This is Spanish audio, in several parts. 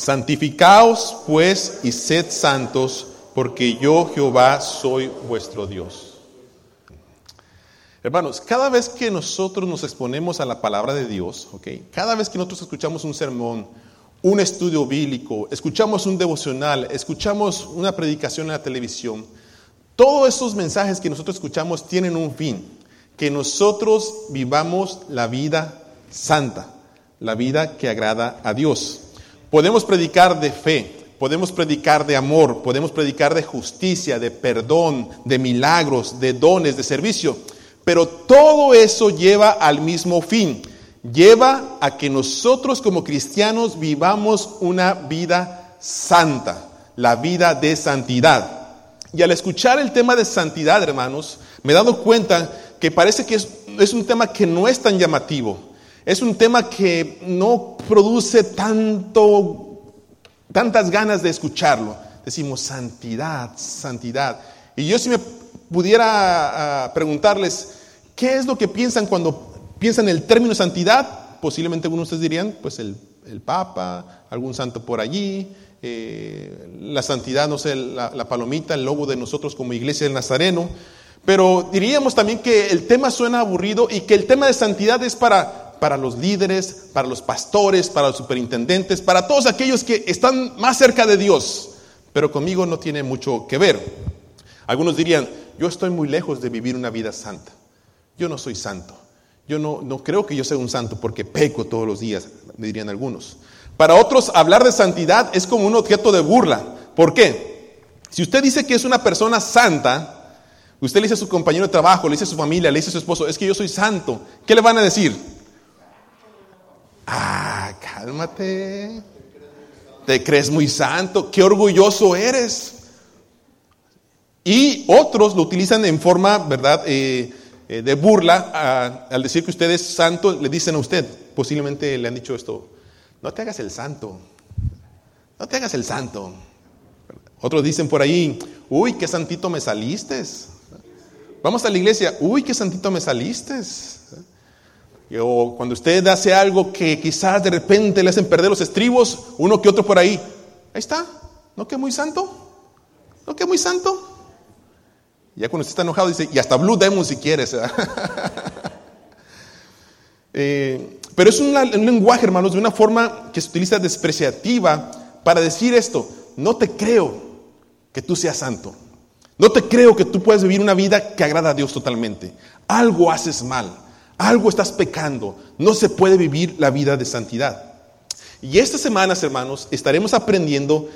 Santificaos pues y sed santos, porque yo Jehová soy vuestro Dios. Hermanos, cada vez que nosotros nos exponemos a la palabra de Dios, ¿okay? cada vez que nosotros escuchamos un sermón, un estudio bíblico, escuchamos un devocional, escuchamos una predicación en la televisión, todos esos mensajes que nosotros escuchamos tienen un fin, que nosotros vivamos la vida santa, la vida que agrada a Dios. Podemos predicar de fe, podemos predicar de amor, podemos predicar de justicia, de perdón, de milagros, de dones, de servicio, pero todo eso lleva al mismo fin. Lleva a que nosotros como cristianos vivamos una vida santa, la vida de santidad. Y al escuchar el tema de santidad, hermanos, me he dado cuenta que parece que es, un tema que no es tan llamativo. Es un tema que no produce tanto, tantas ganas de escucharlo. Decimos santidad, santidad. Y yo si me pudiera ah, preguntarles, ¿qué es lo que piensan cuando piensan el término santidad? Posiblemente algunos de ustedes dirían, pues el, el Papa, algún santo por allí, eh, la santidad, no sé, la, palomita, el logo de nosotros como iglesia del Nazareno. Pero diríamos también que el tema suena aburrido y que el tema de santidad es para, para los líderes, para los pastores, para los superintendentes, para todos aquellos que están más cerca de Dios. Pero conmigo no tiene mucho que ver. Algunos dirían, yo estoy muy lejos de vivir una vida santa. Yo no soy santo. Yo no, no creo que yo sea un santo porque peco todos los días, me dirían algunos. Para otros, hablar de santidad es como un objeto de burla. ¿Por qué? Si usted dice que es una persona santa, usted le dice a su compañero de trabajo, le dice a su familia, le dice a su esposo, es que yo soy santo, ¿qué le van a decir? Ah, cálmate. Te crees muy santo, qué orgulloso eres. Y otros lo utilizan en forma, ¿verdad?, eh, eh, de burla. al decir que usted es santo, le dicen a usted, posiblemente le han dicho esto, no te hagas el santo. No te hagas el santo. Otros dicen por ahí, uy, qué santito me saliste. Vamos a la iglesia, uy, qué santito me saliste. O cuando usted hace algo que quizás de repente le hacen perder los estribos, uno que otro por ahí, ahí está, ¿no que muy santo? ¿No que muy santo? Ya cuando usted está enojado dice, y hasta Blue Demon si quieres. eh, pero es un, lenguaje, hermanos, de una forma que se utiliza despreciativa para decir esto. No te creo que tú seas santo. No te creo que tú puedas vivir una vida que agrada a Dios totalmente. Algo haces mal. Algo estás pecando. No se puede vivir la vida de santidad. Y estas semanas, hermanos, estaremos aprendiendo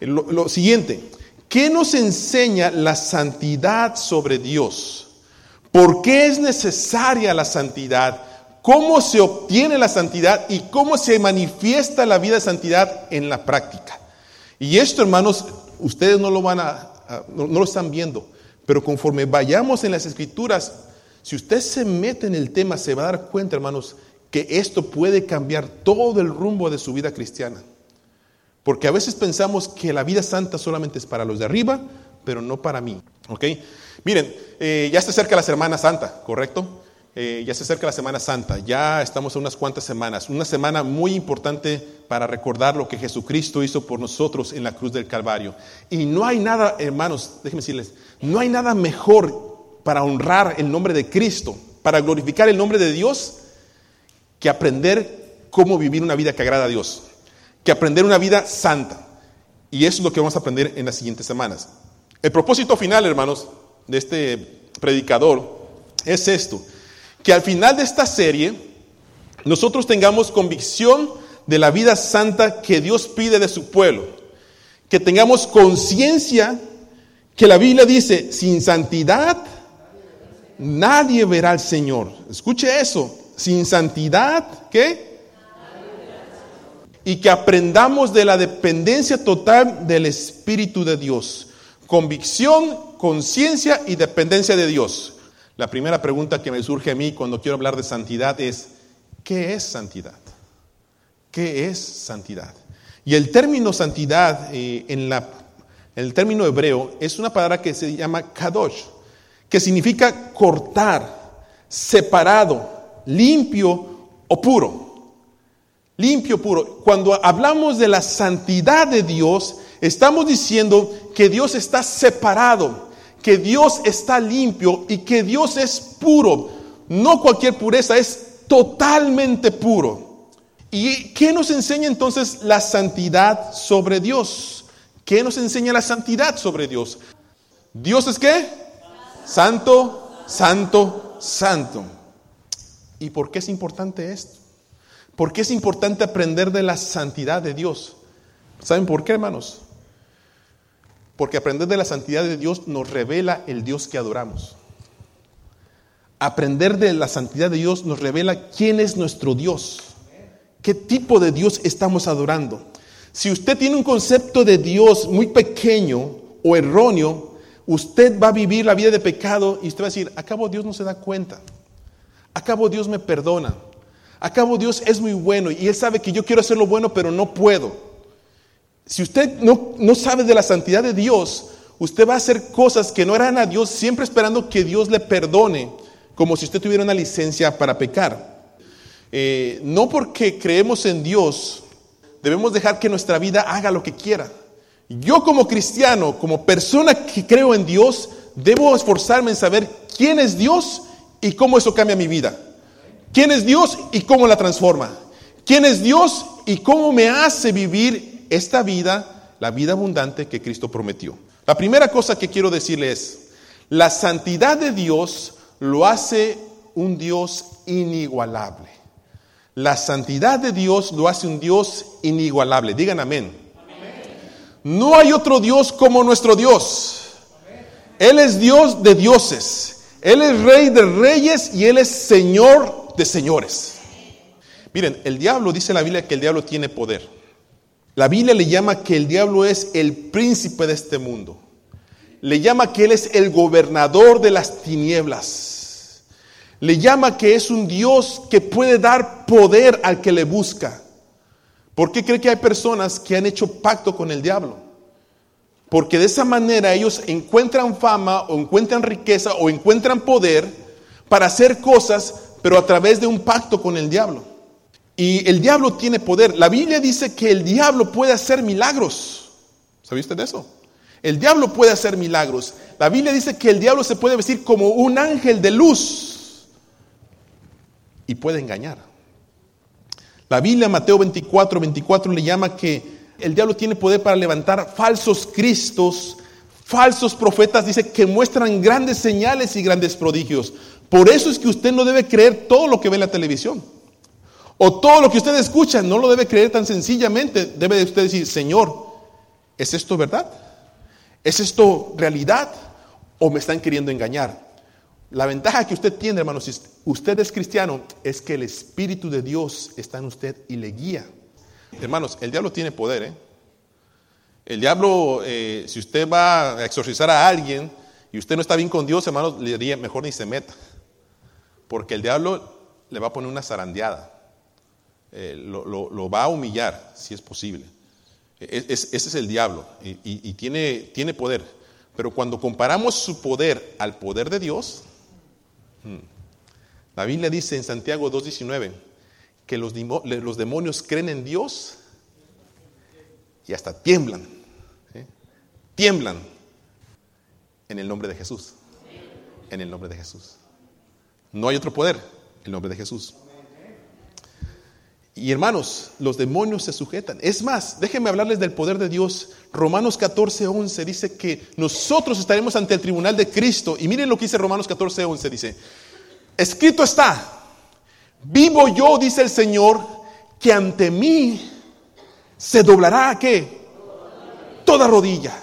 lo, lo siguiente. ¿Qué nos enseña la santidad sobre Dios? ¿Por qué es necesaria la santidad? cómo se obtiene la santidad y cómo se manifiesta la vida de santidad en la práctica. Y esto, hermanos, ustedes no lo van a, no, lo están viendo, pero conforme vayamos en las escrituras, si usted se mete en el tema, se va a dar cuenta, hermanos, que esto puede cambiar todo el rumbo de su vida cristiana. Porque a veces pensamos que la vida santa solamente es para los de arriba, pero no para mí. ¿Ok? Miren, eh, ya está cerca la Semana Santa, ¿correcto? Eh, ya se acerca la Semana Santa, ya estamos a unas cuantas semanas, una semana muy importante para recordar lo que Jesucristo hizo por nosotros en la cruz del Calvario. Y no hay nada, hermanos, déjenme decirles, no hay nada mejor para honrar el nombre de Cristo, para glorificar el nombre de Dios, que aprender cómo vivir una vida que agrada a Dios, que aprender una vida santa. Y eso es lo que vamos a aprender en las siguientes semanas. El propósito final, hermanos, de este predicador es esto que al final de esta serie nosotros tengamos convicción de la vida santa que Dios pide de su pueblo, que tengamos conciencia que la Biblia dice, sin santidad nadie verá al Señor. Escuche eso, sin santidad, ¿qué? Y que aprendamos de la dependencia total del Espíritu de Dios. Convicción, conciencia y dependencia de Dios. La primera pregunta que me surge a mí cuando quiero hablar de santidad es, ¿qué es santidad? ¿Qué es santidad? Y el término santidad eh, en, la, el término hebreo es una palabra que se llama kadosh, que significa cortar, separado, limpio o puro. limpio, puro. Cuando hablamos de la santidad de Dios, estamos diciendo que Dios está separado, que Dios está limpio y que Dios es puro. No cualquier pureza, es totalmente puro. ¿Y qué nos enseña entonces la santidad sobre Dios? ¿Qué nos enseña la santidad sobre Dios? Dios es qué? Santo, santo, santo. ¿Y por qué es importante esto? ¿Por qué es importante aprender de la santidad de Dios? ¿Saben por qué, hermanos? Porque aprender de la santidad de Dios nos revela el Dios que adoramos. Aprender de la santidad de Dios nos revela quién es nuestro Dios. ¿Qué tipo de Dios estamos adorando? Si usted tiene un concepto de Dios muy pequeño o erróneo, usted va a vivir la vida de pecado y usted va a decir, acabo Dios no se da cuenta. Acabo Dios me perdona. Acabo Dios es muy bueno y Él sabe que yo quiero hacer lo bueno, pero no puedo. Si usted no, no sabe de la santidad de Dios, usted va a hacer cosas que no harán a Dios, siempre esperando que Dios le perdone, como si usted tuviera una licencia para pecar. Eh, no porque creemos en Dios, debemos dejar que nuestra vida haga lo que quiera. Yo como cristiano, como persona que creo en Dios, debo esforzarme en saber quién es Dios y cómo eso cambia mi vida. ¿Quién es Dios y cómo la transforma? ¿Quién es Dios y cómo me hace vivir esta vida, la vida abundante que Cristo prometió? La primera cosa que quiero decirle es, la santidad de Dios lo hace un Dios inigualable. La santidad de Dios lo hace un Dios inigualable. Digan amén. No hay otro Dios como nuestro Dios. Él es Dios de dioses. Él es rey de reyes y Él es Señor de señores. Miren, el diablo, dice la Biblia que el diablo tiene poder. La Biblia le llama que el diablo es el príncipe de este mundo. Le llama que él es el gobernador de las tinieblas. Le llama que es un Dios que puede dar poder al que le busca. ¿Por qué cree que hay personas que han hecho pacto con el diablo? Porque de esa manera ellos encuentran fama o encuentran riqueza o encuentran poder para hacer cosas pero a través de un pacto con el diablo. Y el diablo tiene poder. La Biblia dice que el diablo puede hacer milagros. ¿Sabía usted de eso? El diablo puede hacer milagros. La Biblia dice que el diablo se puede vestir como un ángel de luz y puede engañar. La Biblia, Mateo 24, 24, le llama que el diablo tiene poder para levantar falsos cristos, falsos profetas, dice que muestran grandes señales y grandes prodigios. Por eso es que usted no debe creer todo lo que ve en la televisión. O todo lo que usted escucha, no lo debe creer tan sencillamente. Debe usted decir, Señor, ¿es esto verdad? ¿Es esto realidad? ¿O me están queriendo engañar? La ventaja que usted tiene, hermanos, si usted es cristiano, es que el Espíritu de Dios está en usted y le guía. Hermanos, el diablo tiene poder. ¿eh? El diablo, eh, si usted va a exorcizar a alguien y usted no está bien con Dios, hermanos, le diría, mejor ni se meta. Porque el diablo le va a poner una zarandeada. Eh, lo, va a humillar, si es posible. E, ese es el diablo y, tiene, poder. Pero cuando comparamos su poder al poder de Dios, la Biblia dice en Santiago 2.19 que los, demonios creen en Dios y hasta tiemblan. Tiemblan en el nombre de Jesús. En el nombre de Jesús. No hay otro poder, el nombre de Jesús. Y hermanos, los demonios se sujetan. Es más, déjenme hablarles del poder de Dios. Romanos 14, 11 dice que nosotros estaremos ante el tribunal de Cristo. Y miren lo que dice Romanos 14, 11. Dice, escrito está, vivo yo, dice el Señor, que ante mí se doblará qué? Toda rodilla.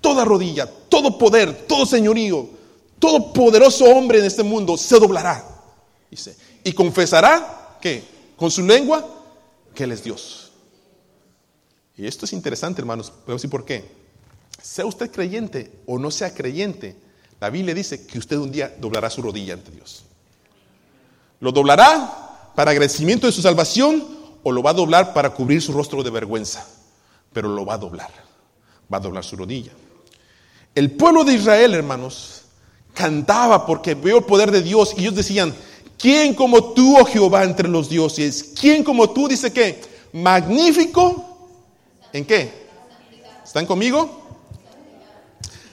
Toda rodilla, todo poder, todo señorío, todo poderoso hombre en este mundo se doblará. Dice, y confesará que con su lengua que Él es Dios. Y esto es interesante, hermanos. A decir por qué. Sea usted creyente o no sea creyente, la Biblia dice que usted un día doblará su rodilla ante Dios. Lo doblará para agradecimiento de su salvación o lo va a doblar para cubrir su rostro de vergüenza. Pero lo va a doblar. Va a doblar su rodilla. El pueblo de Israel, hermanos, cantaba porque vio el poder de Dios y ellos decían, ¿Quién como tú, oh Jehová, entre los dioses? ¿Quién como tú dice que magnífico? ¿En qué? ¿Están conmigo?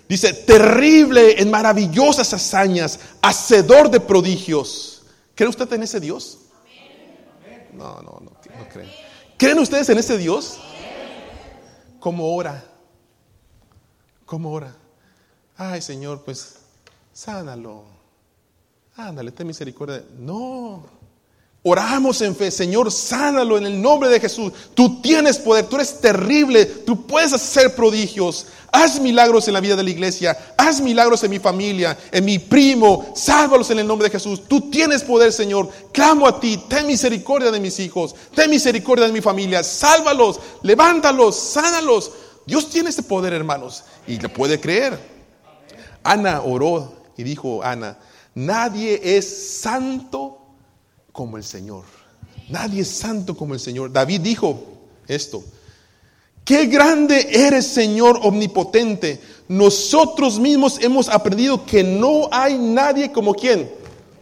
Dice, terrible en maravillosas hazañas, hacedor de prodigios. ¿Cree usted en ese Dios? No, no, no, no creen. ¿Creen ustedes en ese Dios? ¿Cómo ora? ¿Cómo ora? Ay, Señor, pues sánalo. Ándale, ten misericordia. No. Oramos en fe, Señor, sánalo en el nombre de Jesús. Tú tienes poder, tú eres terrible, tú puedes hacer prodigios. Haz milagros en la vida de la iglesia, haz milagros en mi familia, en mi primo, sálvalos en el nombre de Jesús. Tú tienes poder, Señor. Clamo a ti, ten misericordia de mis hijos, ten misericordia de mi familia, sálvalos, levántalos, sánalos. Dios tiene ese poder, hermanos, y le puede creer. Ana oró y dijo, Ana, nadie es santo como el Señor. Nadie es santo como el Señor. David dijo esto. Qué grande eres, Señor omnipotente. Nosotros mismos hemos aprendido que no hay nadie como quien,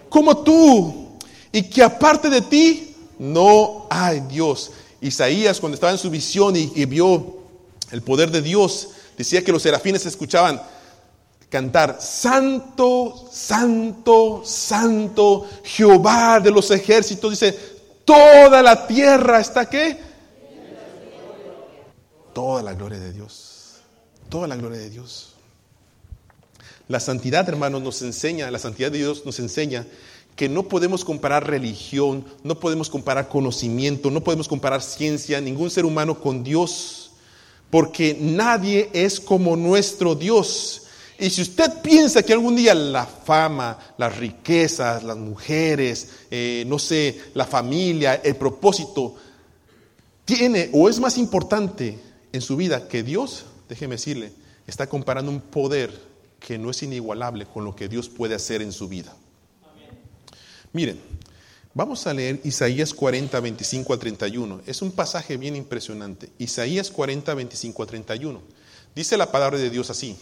como tú. Y que aparte de ti no hay Dios. Isaías cuando estaba en su visión y, y vio el poder de Dios, decía que los serafines escuchaban cantar, Santo, Santo, Santo, Jehová de los ejércitos. Dice, toda la tierra está qué? Toda la gloria de Dios. Toda la gloria de Dios. La santidad, hermanos, nos enseña, la santidad de Dios nos enseña que no podemos comparar religión, no podemos comparar conocimiento, no podemos comparar ciencia, ningún ser humano con Dios, porque nadie es como nuestro Dios. Y si usted piensa que algún día la fama, las riquezas, las mujeres, eh, no sé, la familia, el propósito, tiene o es más importante en su vida que Dios, déjeme decirle, está comparando un poder que no es inigualable con lo que Dios puede hacer en su vida. Miren, vamos a leer Isaías 40, 25 a 31. Es un pasaje bien impresionante. Isaías 40, 25 a 31. Dice la palabra de Dios así.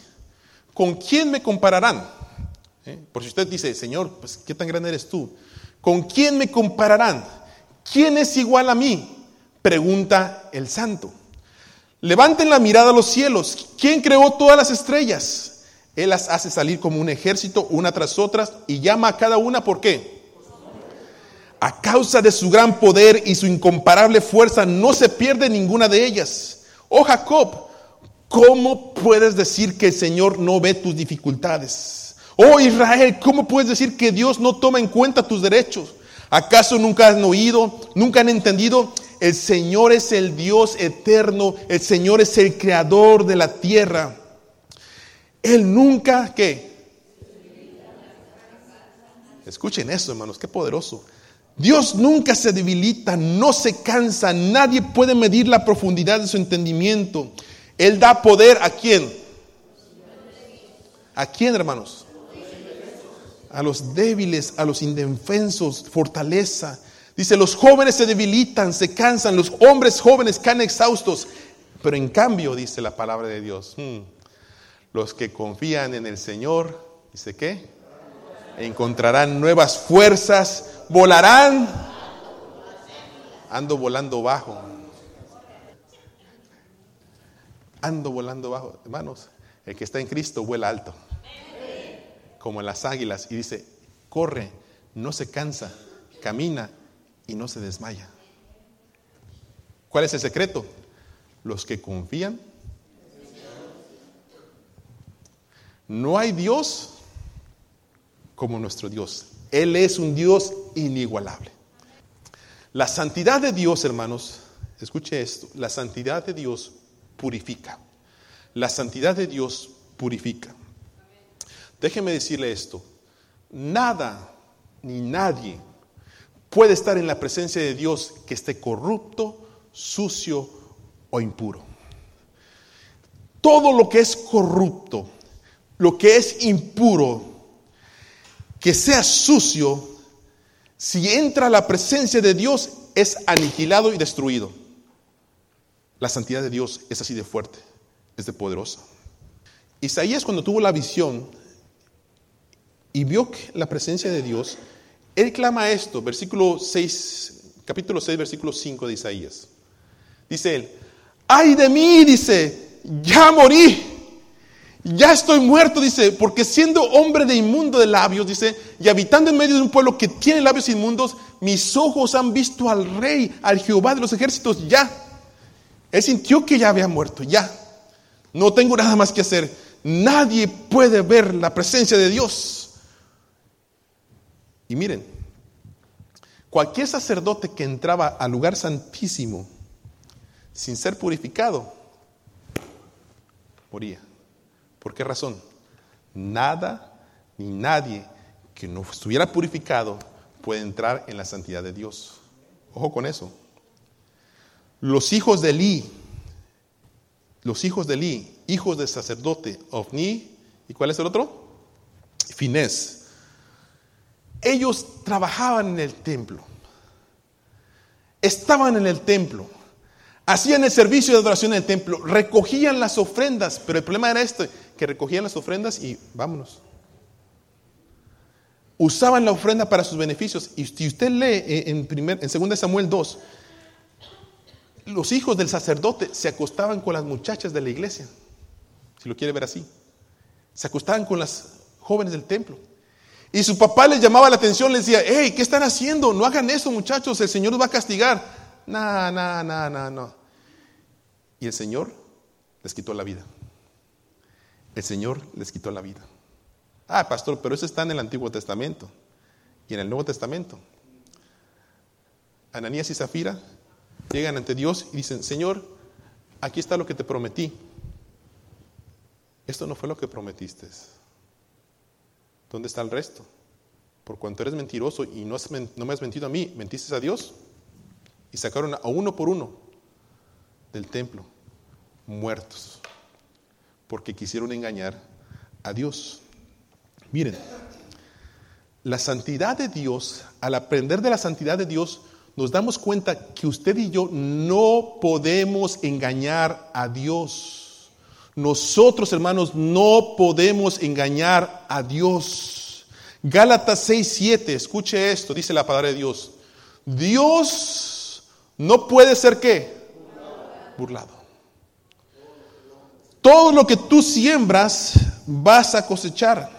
¿Con quién me compararán? ¿Eh? Por si usted dice, Señor, pues ¿qué tan grande eres tú? ¿Con quién me compararán? ¿Quién es igual a mí? Pregunta el santo. Levanten la mirada a los cielos. ¿Quién creó todas las estrellas? Él las hace salir como un ejército, una tras otra, y llama a cada una, ¿por qué? A causa de su gran poder y su incomparable fuerza, no se pierde ninguna de ellas. Oh Jacob, ¿Cómo puedes decir que el Señor no ve tus dificultades? Oh Israel, ¿cómo puedes decir que Dios no toma en cuenta tus derechos? ¿Acaso nunca han oído, nunca han entendido? El Señor es el Dios eterno, el Señor es el creador de la tierra. Él nunca, ¿qué? Escuchen eso, hermanos, qué poderoso. Dios nunca se debilita, no se cansa, nadie puede medir la profundidad de su entendimiento. Él da poder a quién? ¿A quién, hermanos? A los débiles, a los indefensos, fortaleza. Dice, los jóvenes se debilitan, se cansan, los hombres jóvenes caen exhaustos. Pero en cambio, dice la palabra de Dios, hmm, los que confían en el Señor, dice qué? Encontrarán nuevas fuerzas, volarán, ando volando bajo ando volando bajo. Hermanos, el que está en Cristo vuela alto, como las águilas, y dice, corre, no se cansa, camina y no se desmaya. ¿Cuál es el secreto? Los que confían. No hay Dios como nuestro Dios. Él es un Dios inigualable. La santidad de Dios, hermanos, escuche esto, la santidad de Dios purifica. La santidad de Dios purifica. Déjeme decirle esto. Nada ni nadie puede estar en la presencia de Dios que esté corrupto, sucio o impuro. Todo lo que es corrupto, lo que es impuro, que sea sucio, si entra a la presencia de Dios, es aniquilado y destruido. La santidad de Dios es así de fuerte, es de poderosa. Isaías cuando tuvo la visión y vio la presencia de Dios, Él clama esto, versículo 6, capítulo 6, versículo 5 de Isaías. Dice él, ay de mí, dice, ya morí, ya estoy muerto, dice, porque siendo hombre de inmundo de labios, dice, y habitando en medio de un pueblo que tiene labios inmundos, mis ojos han visto al rey, al Jehová de los ejércitos, ya. Él sintió que ya había muerto, ya. No tengo nada más que hacer. Nadie puede ver la presencia de Dios. Y miren, cualquier sacerdote que entraba al lugar santísimo sin ser purificado, moría. ¿Por qué razón? Nada ni nadie que no estuviera purificado puede entrar en la santidad de Dios. Ojo con eso. Los hijos de Eli, los hijos de Eli, hijos del sacerdote Ofni, ¿y cuál es el otro? Finés ellos trabajaban en el templo, estaban en el templo, hacían el servicio de adoración en el templo, recogían las ofrendas, pero el problema era este, que recogían las ofrendas y vámonos. Usaban la ofrenda para sus beneficios. Y si usted lee en, primer, en 2 Samuel 2, los hijos del sacerdote se acostaban con las muchachas de la iglesia, si lo quiere ver así. Se acostaban con las jóvenes del templo. Y su papá les llamaba la atención, les decía, hey, ¿qué están haciendo? No hagan eso, muchachos, el Señor nos va a castigar. No, no, no, no, no. Y el Señor les quitó la vida. El Señor les quitó la vida. Ah, pastor, pero eso está en el Antiguo Testamento y en el Nuevo Testamento. Ananías y Zafira llegan ante Dios y dicen, Señor, aquí está lo que te prometí. Esto no fue lo que prometiste. ¿Dónde está el resto? Por cuanto eres mentiroso y no, me has mentido a mí, mentiste a Dios. Y sacaron a uno por uno del templo, muertos, porque quisieron engañar a Dios. Miren, la santidad de Dios, al aprender de la santidad de Dios, nos damos cuenta que usted y yo no podemos engañar a Dios. Nosotros, hermanos, no podemos engañar a Dios. Gálatas 6, 7, escuche esto, dice la palabra de Dios. Dios no puede ser qué? Burlado. Todo lo que tú siembras vas a cosechar.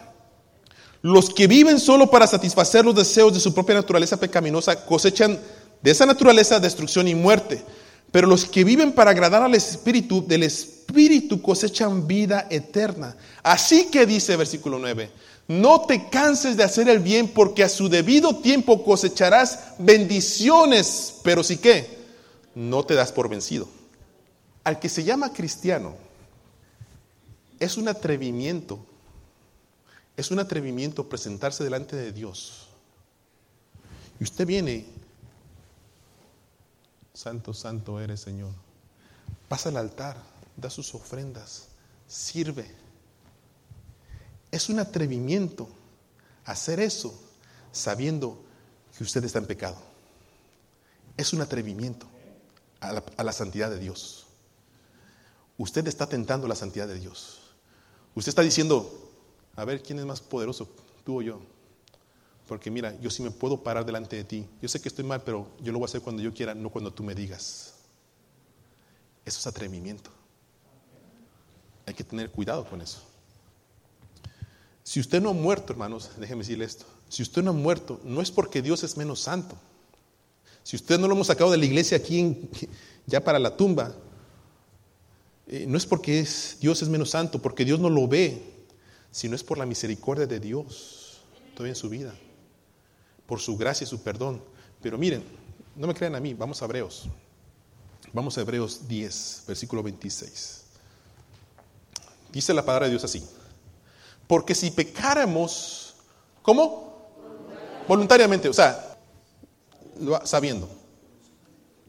Los que viven solo para satisfacer los deseos de su propia naturaleza pecaminosa cosechan de esa naturaleza destrucción y muerte. Pero los que viven para agradar al Espíritu, del Espíritu cosechan vida eterna. Así que dice versículo 9, no te canses de hacer el bien porque a su debido tiempo cosecharás bendiciones. Pero si qué, no te das por vencido. Al que se llama cristiano, es un atrevimiento, es un atrevimiento presentarse delante de Dios. Y usted viene Santo, santo eres, Señor. Pasa al altar, da sus ofrendas, sirve. Es un atrevimiento hacer eso sabiendo que usted está en pecado. Es un atrevimiento a la, a la santidad de Dios. Usted está tentando la santidad de Dios. Usted está diciendo, a ver, ¿quién es más poderoso, tú o yo? Porque mira, yo sí me puedo parar delante de ti. Yo sé que estoy mal, pero yo lo voy a hacer cuando yo quiera, no cuando tú me digas. Eso es atrevimiento. Hay que tener cuidado con eso. Si usted no ha muerto, hermanos, déjeme decirle esto. Si usted no ha muerto, no es porque Dios es menos santo. Si usted no lo hemos sacado de la iglesia aquí ya para la tumba, eh, no es porque Dios es menos santo, porque Dios no lo ve, sino es por la misericordia de Dios todavía en su vida por su gracia y su perdón. Pero miren, no me crean a mí, vamos a Hebreos. Vamos a Hebreos 10, versículo 26. Dice la palabra de Dios así. Porque si pecáramos, ¿cómo? Voluntariamente, o sea, sabiendo.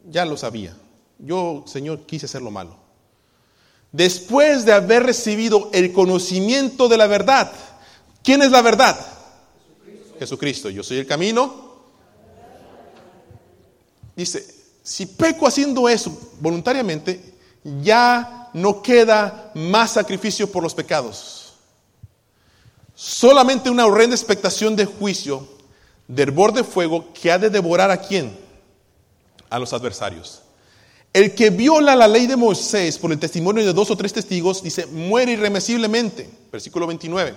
Ya lo sabía. Yo, Señor, quise hacer lo malo. Después de haber recibido el conocimiento de la verdad, ¿quién es la verdad? Jesucristo, yo soy el camino. Dice, si peco haciendo eso voluntariamente, ya no queda más sacrificio por los pecados. Solamente una horrenda expectación de juicio de hervor de fuego que ha de devorar a quién? A los adversarios. El que viola la ley de Moisés por el testimonio de dos o tres testigos, dice, muere irremisiblemente. Versículo 29.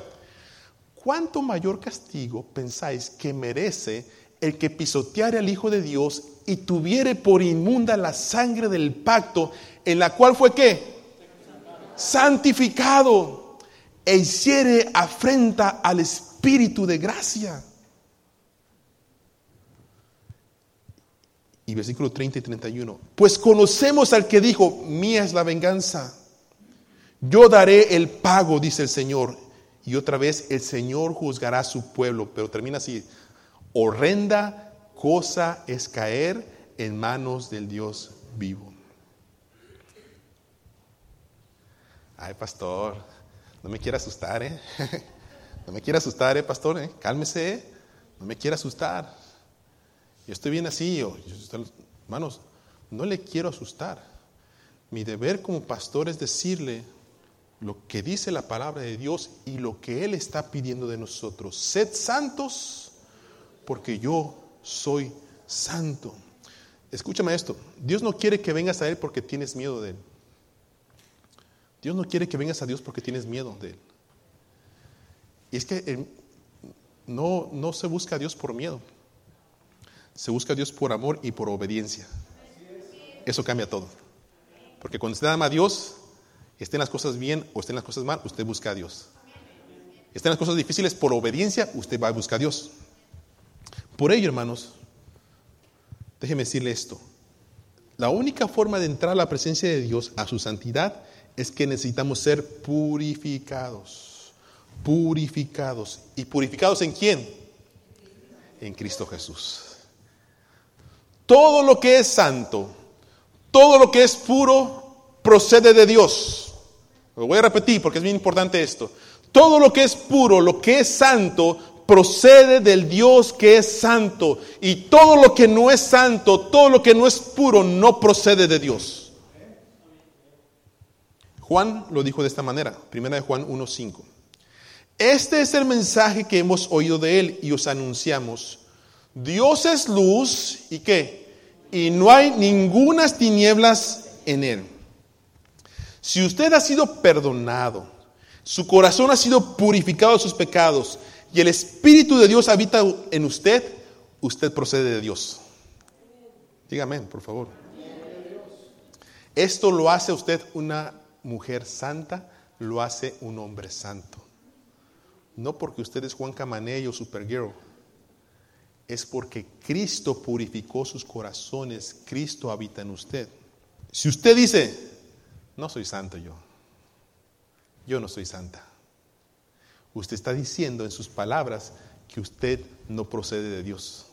¿Cuánto mayor castigo pensáis que merece el que pisoteare al Hijo de Dios y tuviere por inmunda la sangre del pacto en la cual fue qué? Santificado e hiciere afrenta al Espíritu de gracia. Y versículo 30 y 31. Pues conocemos al que dijo, mía es la venganza. Yo daré el pago, dice el Señor. Y otra vez el Señor juzgará a su pueblo. Pero termina así. Horrenda cosa es caer en manos del Dios vivo. Ay, pastor, no me quiera asustar, ¿eh? No me quiera asustar, ¿eh, pastor? ¿eh? Cálmese, no me quiera asustar. Yo estoy bien así, yo, hermanos, no le quiero asustar. Mi deber como pastor es decirle lo que dice la palabra de Dios y lo que Él está pidiendo de nosotros. Sed santos porque yo soy santo. Escúchame esto, Dios no quiere que vengas a Él porque tienes miedo de Él. Dios no quiere que vengas a Dios porque tienes miedo de Él. Y es que eh, no, no se busca a Dios por miedo. Se busca a Dios por amor y por obediencia. Eso cambia todo. Porque cuando usted ama a Dios, estén las cosas bien o estén las cosas mal, usted busca a Dios. Estén las cosas difíciles por obediencia, usted va a buscar a Dios. Por ello, hermanos, déjeme decirle esto. La única forma de entrar a la presencia de Dios, a su santidad, es que necesitamos ser purificados. Purificados. ¿Y purificados en quién? En Cristo Jesús. Todo lo que es santo, todo lo que es puro, procede de Dios. Lo voy a repetir porque es bien importante esto. Todo lo que es puro, lo que es santo, procede del Dios que es santo. Y todo lo que no es santo, todo lo que no es puro, no procede de Dios. Juan lo dijo de esta manera, primera de Juan 1.5. Este es el mensaje que hemos oído de él y os anunciamos Dios es luz y qué? Y no hay ningunas tinieblas en él. Si usted ha sido perdonado, su corazón ha sido purificado de sus pecados y el Espíritu de Dios habita en usted, usted procede de Dios. Dígame, por favor. Esto lo hace usted una mujer santa, lo hace un hombre santo. No porque usted es Juan Camaney o Supergirl es porque Cristo purificó sus corazones, Cristo habita en usted. Si usted dice, no soy santo yo, yo no soy santa, usted está diciendo en sus palabras que usted no procede de Dios.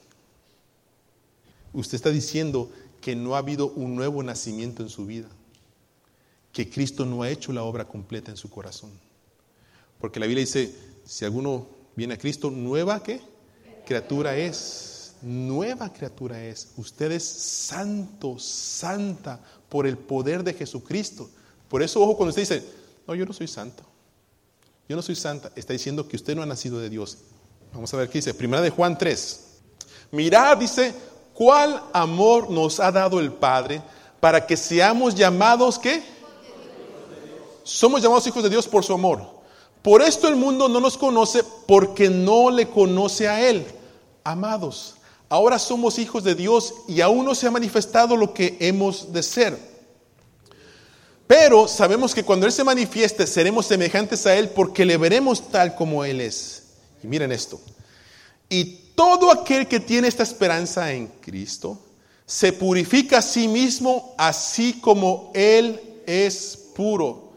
Usted está diciendo que no ha habido un nuevo nacimiento en su vida, que Cristo no ha hecho la obra completa en su corazón. Porque la Biblia dice, si alguno viene a Cristo, nueva que criatura es, nueva criatura es. Usted es santo, santa por el poder de Jesucristo. Por eso, ojo, cuando usted dice, no, yo no soy santo, yo no soy santa, está diciendo que usted no ha nacido de Dios. Vamos a ver qué dice. Primera de Juan 3. Mirad, dice, cuál amor nos ha dado el Padre para que seamos llamados, ¿qué? Somos llamados hijos de Dios por su amor. Por esto el mundo no nos conoce porque no le conoce a Él. Amados, ahora somos hijos de Dios y aún no se ha manifestado lo que hemos de ser. Pero sabemos que cuando Él se manifieste seremos semejantes a Él porque le veremos tal como Él es. Y miren esto. Y todo aquel que tiene esta esperanza en Cristo se purifica a sí mismo así como Él es puro.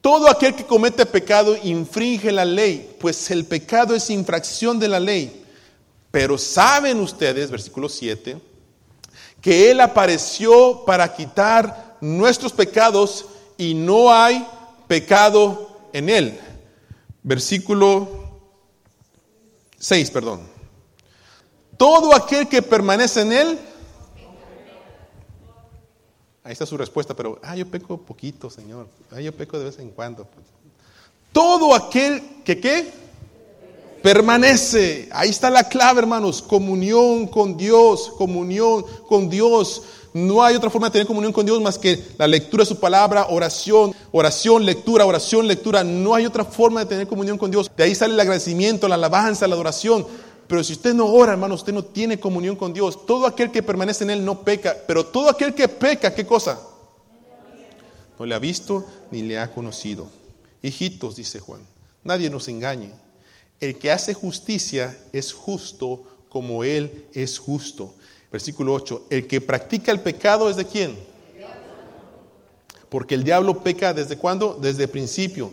Todo aquel que comete pecado infringe la ley, pues el pecado es infracción de la ley. Pero saben ustedes, versículo 7, que Él apareció para quitar nuestros pecados y no hay pecado en Él. Versículo 6, perdón. Todo aquel que permanece en Él, ahí está su respuesta, pero, ah, yo peco poquito, Señor, ah, yo peco de vez en cuando. Todo aquel que, ¿qué? Permanece. Ahí está la clave, hermanos. Comunión con Dios, comunión con Dios. No hay otra forma de tener comunión con Dios más que la lectura de su palabra, oración, oración, lectura, oración, lectura. No hay otra forma de tener comunión con Dios. De ahí sale el agradecimiento, la alabanza, la adoración. Pero si usted no ora, hermano, usted no tiene comunión con Dios. Todo aquel que permanece en Él no peca. Pero todo aquel que peca, ¿qué cosa? No le ha visto ni le ha conocido. Hijitos, dice Juan, nadie nos engañe. El que hace justicia es justo como Él es justo. Versículo 8, el que practica el pecado es de quién? Porque el diablo peca desde cuándo? Desde el principio.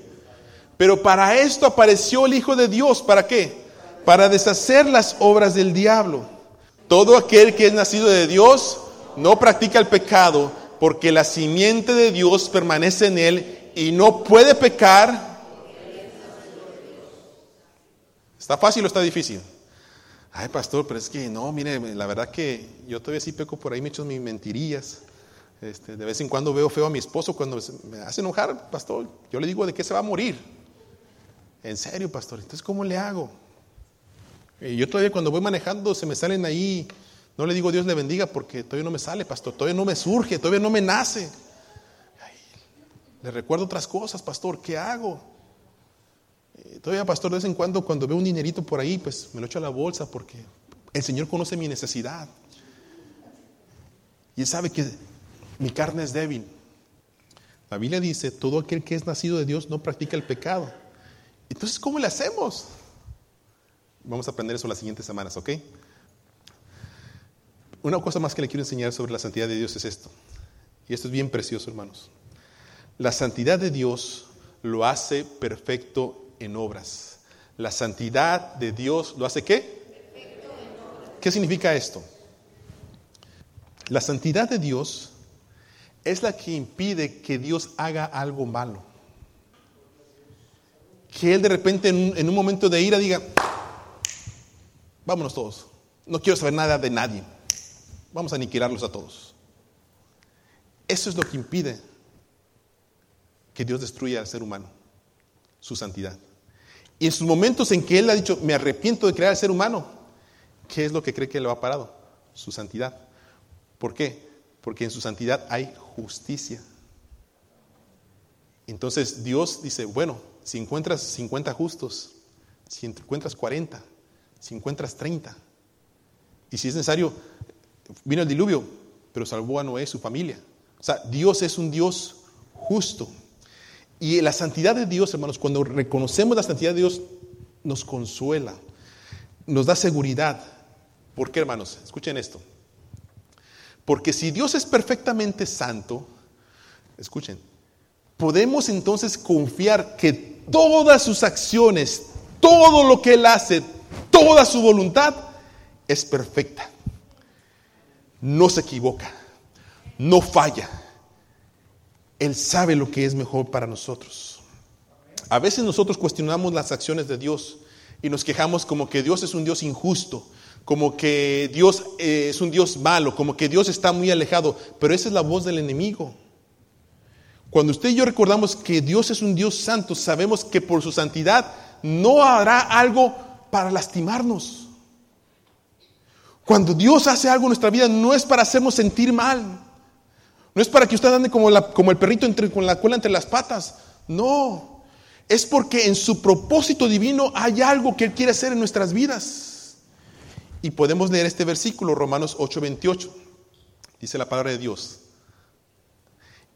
Pero para esto apareció el Hijo de Dios. ¿Para qué? Para deshacer las obras del diablo. Todo aquel que es nacido de Dios no practica el pecado porque la simiente de Dios permanece en él y no puede pecar. ¿Está fácil o está difícil? Ay, pastor, pero es que no, mire, la verdad que yo todavía sí peco por ahí, me echo mis mentirillas. Este, de vez en cuando veo feo a mi esposo cuando me hace enojar, pastor. Yo le digo de qué se va a morir. En serio, pastor. Entonces, ¿cómo le hago? Y yo todavía cuando voy manejando se me salen ahí. No le digo Dios le bendiga porque todavía no me sale, pastor. Todavía no me surge, todavía no me nace. le recuerdo otras cosas, pastor. ¿Qué hago? Todavía, pastor, de vez en cuando, cuando veo un dinerito por ahí, pues me lo echo a la bolsa porque el Señor conoce mi necesidad. Y Él sabe que mi carne es débil. La Biblia dice, todo aquel que es nacido de Dios no practica el pecado. Entonces, ¿cómo le hacemos? Vamos a aprender eso las siguientes semanas, ¿ok? Una cosa más que le quiero enseñar sobre la santidad de Dios es esto. Y esto es bien precioso, hermanos. La santidad de Dios lo hace perfecto en obras. La santidad de Dios lo hace qué? ¿Qué significa esto? La santidad de Dios es la que impide que Dios haga algo malo. Que Él de repente en un, momento de ira diga, vámonos todos, no quiero saber nada de nadie, vamos a aniquilarlos a todos. Eso es lo que impide que Dios destruya al ser humano, su santidad. Y en sus momentos en que Él ha dicho, me arrepiento de crear al ser humano, ¿qué es lo que cree que lo ha parado? Su santidad. ¿Por qué? Porque en su santidad hay justicia. Entonces Dios dice, bueno, si encuentras 50 justos, si encuentras 40, si encuentras 30, y si es necesario, vino el diluvio, pero salvó a Noé y su familia. O sea, Dios es un Dios justo. Y la santidad de Dios, hermanos, cuando reconocemos la santidad de Dios, nos consuela, nos da seguridad. ¿Por qué, hermanos? Escuchen esto. Porque si Dios es perfectamente santo, escuchen, podemos entonces confiar que todas sus acciones, todo lo que Él hace, toda su voluntad es perfecta. No se equivoca, no falla él sabe lo que es mejor para nosotros. A veces nosotros cuestionamos las acciones de Dios y nos quejamos como que Dios es un Dios injusto, como que Dios eh, es un Dios malo, como que Dios está muy alejado, pero esa es la voz del enemigo. Cuando usted y yo recordamos que Dios es un Dios santo, sabemos que por su santidad no hará algo para lastimarnos. Cuando Dios hace algo en nuestra vida no es para hacernos sentir mal. No es para que usted ande como, el perrito entre, con la cola entre las patas. No. Es porque en su propósito divino hay algo que Él quiere hacer en nuestras vidas. Y podemos leer este versículo, Romanos 8:28. Dice la palabra de Dios.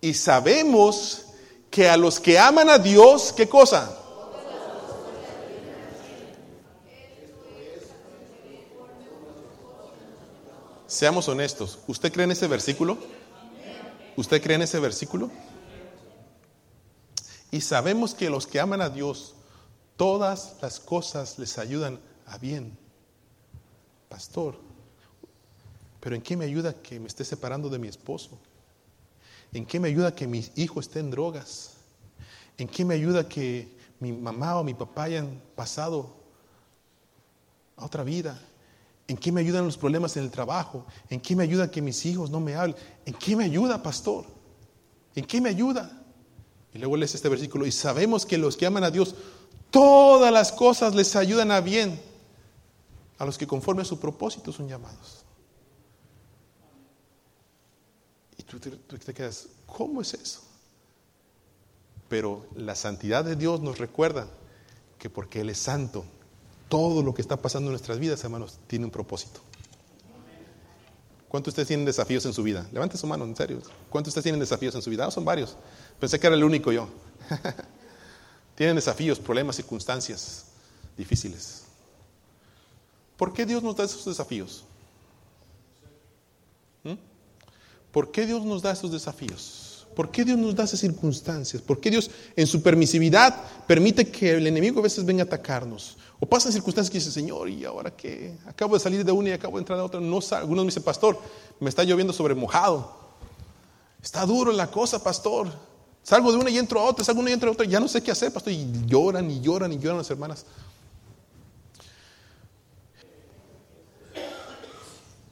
Y sabemos que a los que aman a Dios, ¿qué cosa? Seamos honestos. ¿Usted cree en ese versículo? ¿Usted cree en ese versículo? Y sabemos que los que aman a Dios, todas las cosas les ayudan a bien. Pastor, pero ¿en qué me ayuda que me esté separando de mi esposo? ¿En qué me ayuda que mi hijo esté en drogas? ¿En qué me ayuda que mi mamá o mi papá hayan pasado a otra vida? ¿En qué me ayudan los problemas en el trabajo? ¿En qué me ayuda que mis hijos no me hablen? ¿En qué me ayuda, pastor? ¿En qué me ayuda? Y luego lees este versículo, y sabemos que los que aman a Dios, todas las cosas les ayudan a bien a los que conforme a su propósito son llamados. Y tú te, tú te quedas, ¿cómo es eso? Pero la santidad de Dios nos recuerda que porque Él es santo, todo lo que está pasando en nuestras vidas, hermanos, tiene un propósito. ¿Cuántos de ustedes tienen desafíos en su vida? Levante su mano, en serio. ¿Cuántos de ustedes tienen desafíos en su vida? Ah, son varios. Pensé que era el único yo. tienen desafíos, problemas, circunstancias difíciles. ¿Por qué Dios nos da esos desafíos? ¿Mm? ¿Por qué Dios nos da esos desafíos? ¿Por qué Dios nos da esas circunstancias? ¿Por qué Dios en su permisividad permite que el enemigo a veces venga a atacarnos? O pasan circunstancias que dice, Señor, ¿y ahora qué? Acabo de salir de una y acabo de entrar a otra. No, algunos me dicen, pastor, me está lloviendo sobre mojado. Está duro la cosa, pastor. Salgo de una y entro a otra, salgo de una y entro a otra. Ya no sé qué hacer, pastor. Y lloran y lloran y lloran las hermanas.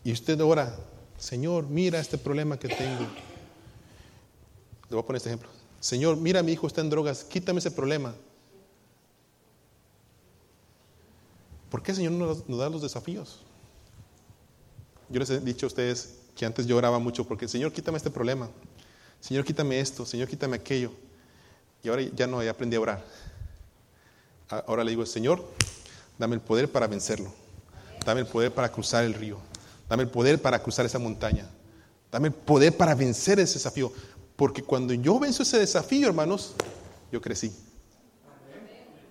Y usted ora, Señor, mira este problema que tengo. Le voy a poner este ejemplo. Señor, mira, mi hijo está en drogas, quítame ese problema. ¿Por qué Señor nos, nos da los desafíos? Yo les he dicho a ustedes que antes yo oraba mucho porque, Señor, quítame este problema. Señor, quítame esto. Señor, quítame aquello. Y ahora ya no, he aprendí a orar. Ahora le digo, Señor, dame el poder para vencerlo. Dame el poder para cruzar el río. Dame el poder para cruzar esa montaña. Dame el poder para vencer ese desafío. Porque cuando yo venzo ese desafío, hermanos, yo crecí.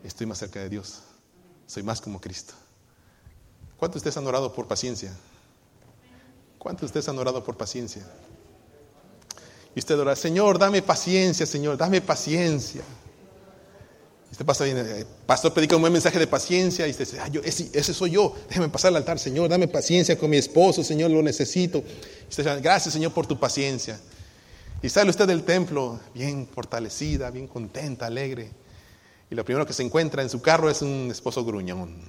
Estoy más cerca de Dios. Soy más como Cristo. ¿Cuántos de ustedes han orado por paciencia? ¿Cuántos de ustedes han orado por paciencia? Y usted ora, Señor, dame paciencia, Señor, dame paciencia. Y usted pasa bien, eh, pastor predica un buen mensaje de paciencia y usted dice, ah, yo, ese, ese, soy yo, déjame pasar al altar, Señor, dame paciencia con mi esposo, Señor, lo necesito. Y usted dice, gracias, Señor, por tu paciencia. Y sale usted del templo bien fortalecida, bien contenta, alegre. Y lo primero que se encuentra en su carro es un esposo gruñón.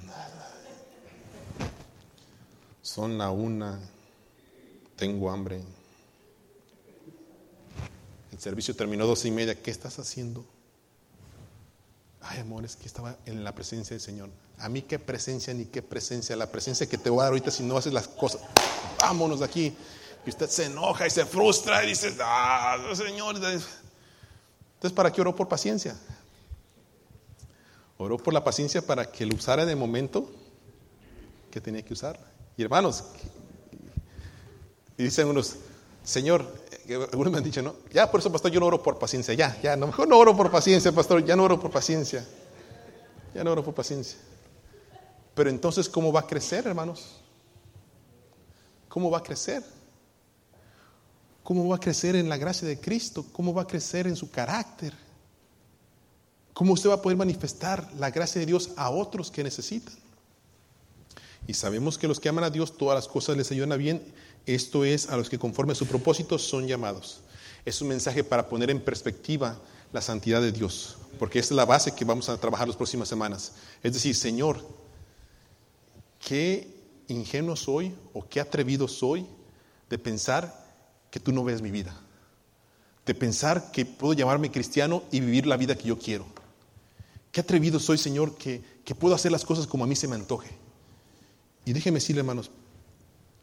Son la una, tengo hambre. El servicio terminó dos y media. ¿Qué estás haciendo? Ay, amor, es que estaba en la presencia del Señor. A mí qué presencia ni qué presencia. La presencia que te voy a dar ahorita si no haces las cosas. Vámonos de aquí. Y usted se enoja y se frustra y dice, ah, Señor. Entonces, ¿para qué oró por paciencia? Oró por la paciencia para que lo usara en el momento que tenía que usar. Y hermanos, y dicen unos, Señor, algunos me han dicho, no, ya por eso, pastor, yo no oro por paciencia, ya, ya, mejor no oro por paciencia, pastor, ya no oro por paciencia, ya no oro por paciencia. Pero entonces, ¿cómo va a crecer, hermanos? ¿Cómo va a crecer? ¿Cómo va a crecer en la gracia de Cristo? ¿Cómo va a crecer en su carácter? ¿Cómo usted va a poder manifestar la gracia de Dios a otros que necesitan? Y sabemos que los que aman a Dios, todas las cosas les ayudan a bien. Esto es a los que conforme a su propósito son llamados. Es un mensaje para poner en perspectiva la santidad de Dios, porque es la base que vamos a trabajar las próximas semanas. Es decir, Señor, qué ingenuo soy o qué atrevido soy de pensar que tú no ves mi vida. De pensar que puedo llamarme cristiano y vivir la vida que yo quiero. Qué atrevido soy, Señor, que, que puedo hacer las cosas como a mí se me antoje. Y déjeme decirle, hermanos,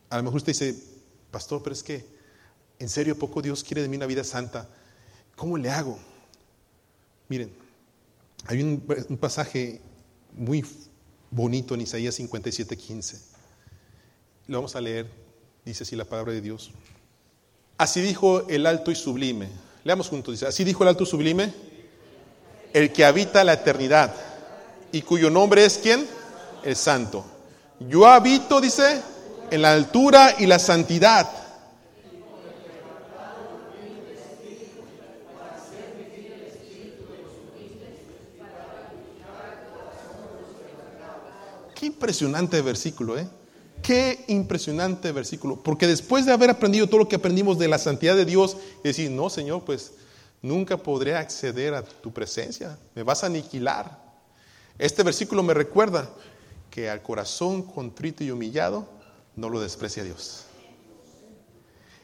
a lo mejor usted dice, pastor, pero es que en serio poco Dios quiere de mí una vida santa. ¿Cómo le hago? Miren, hay un, un pasaje muy bonito en Isaías 57, 15. Lo vamos a leer, dice así la palabra de Dios. Así dijo el alto y sublime. Leamos juntos, dice, así dijo el alto y sublime, el que habita la eternidad y cuyo nombre es quién? El santo. Yo habito, dice, en la altura y la santidad. Qué impresionante versículo, ¿eh? Qué impresionante versículo. Porque después de haber aprendido todo lo que aprendimos de la santidad de Dios, decir, no, Señor, pues nunca podré acceder a tu presencia. Me vas a aniquilar. Este versículo me recuerda que al corazón contrito y humillado no lo desprecia Dios.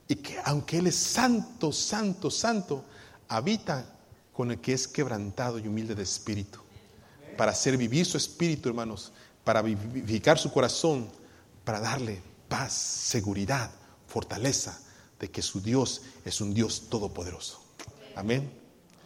Y que aunque Él es santo, santo, santo, habita con el que es quebrantado y humilde de espíritu. para hacer vivir su espíritu, hermanos, para vivificar su corazón, para darle paz, seguridad, fortaleza de que su Dios es un Dios todopoderoso. Amén.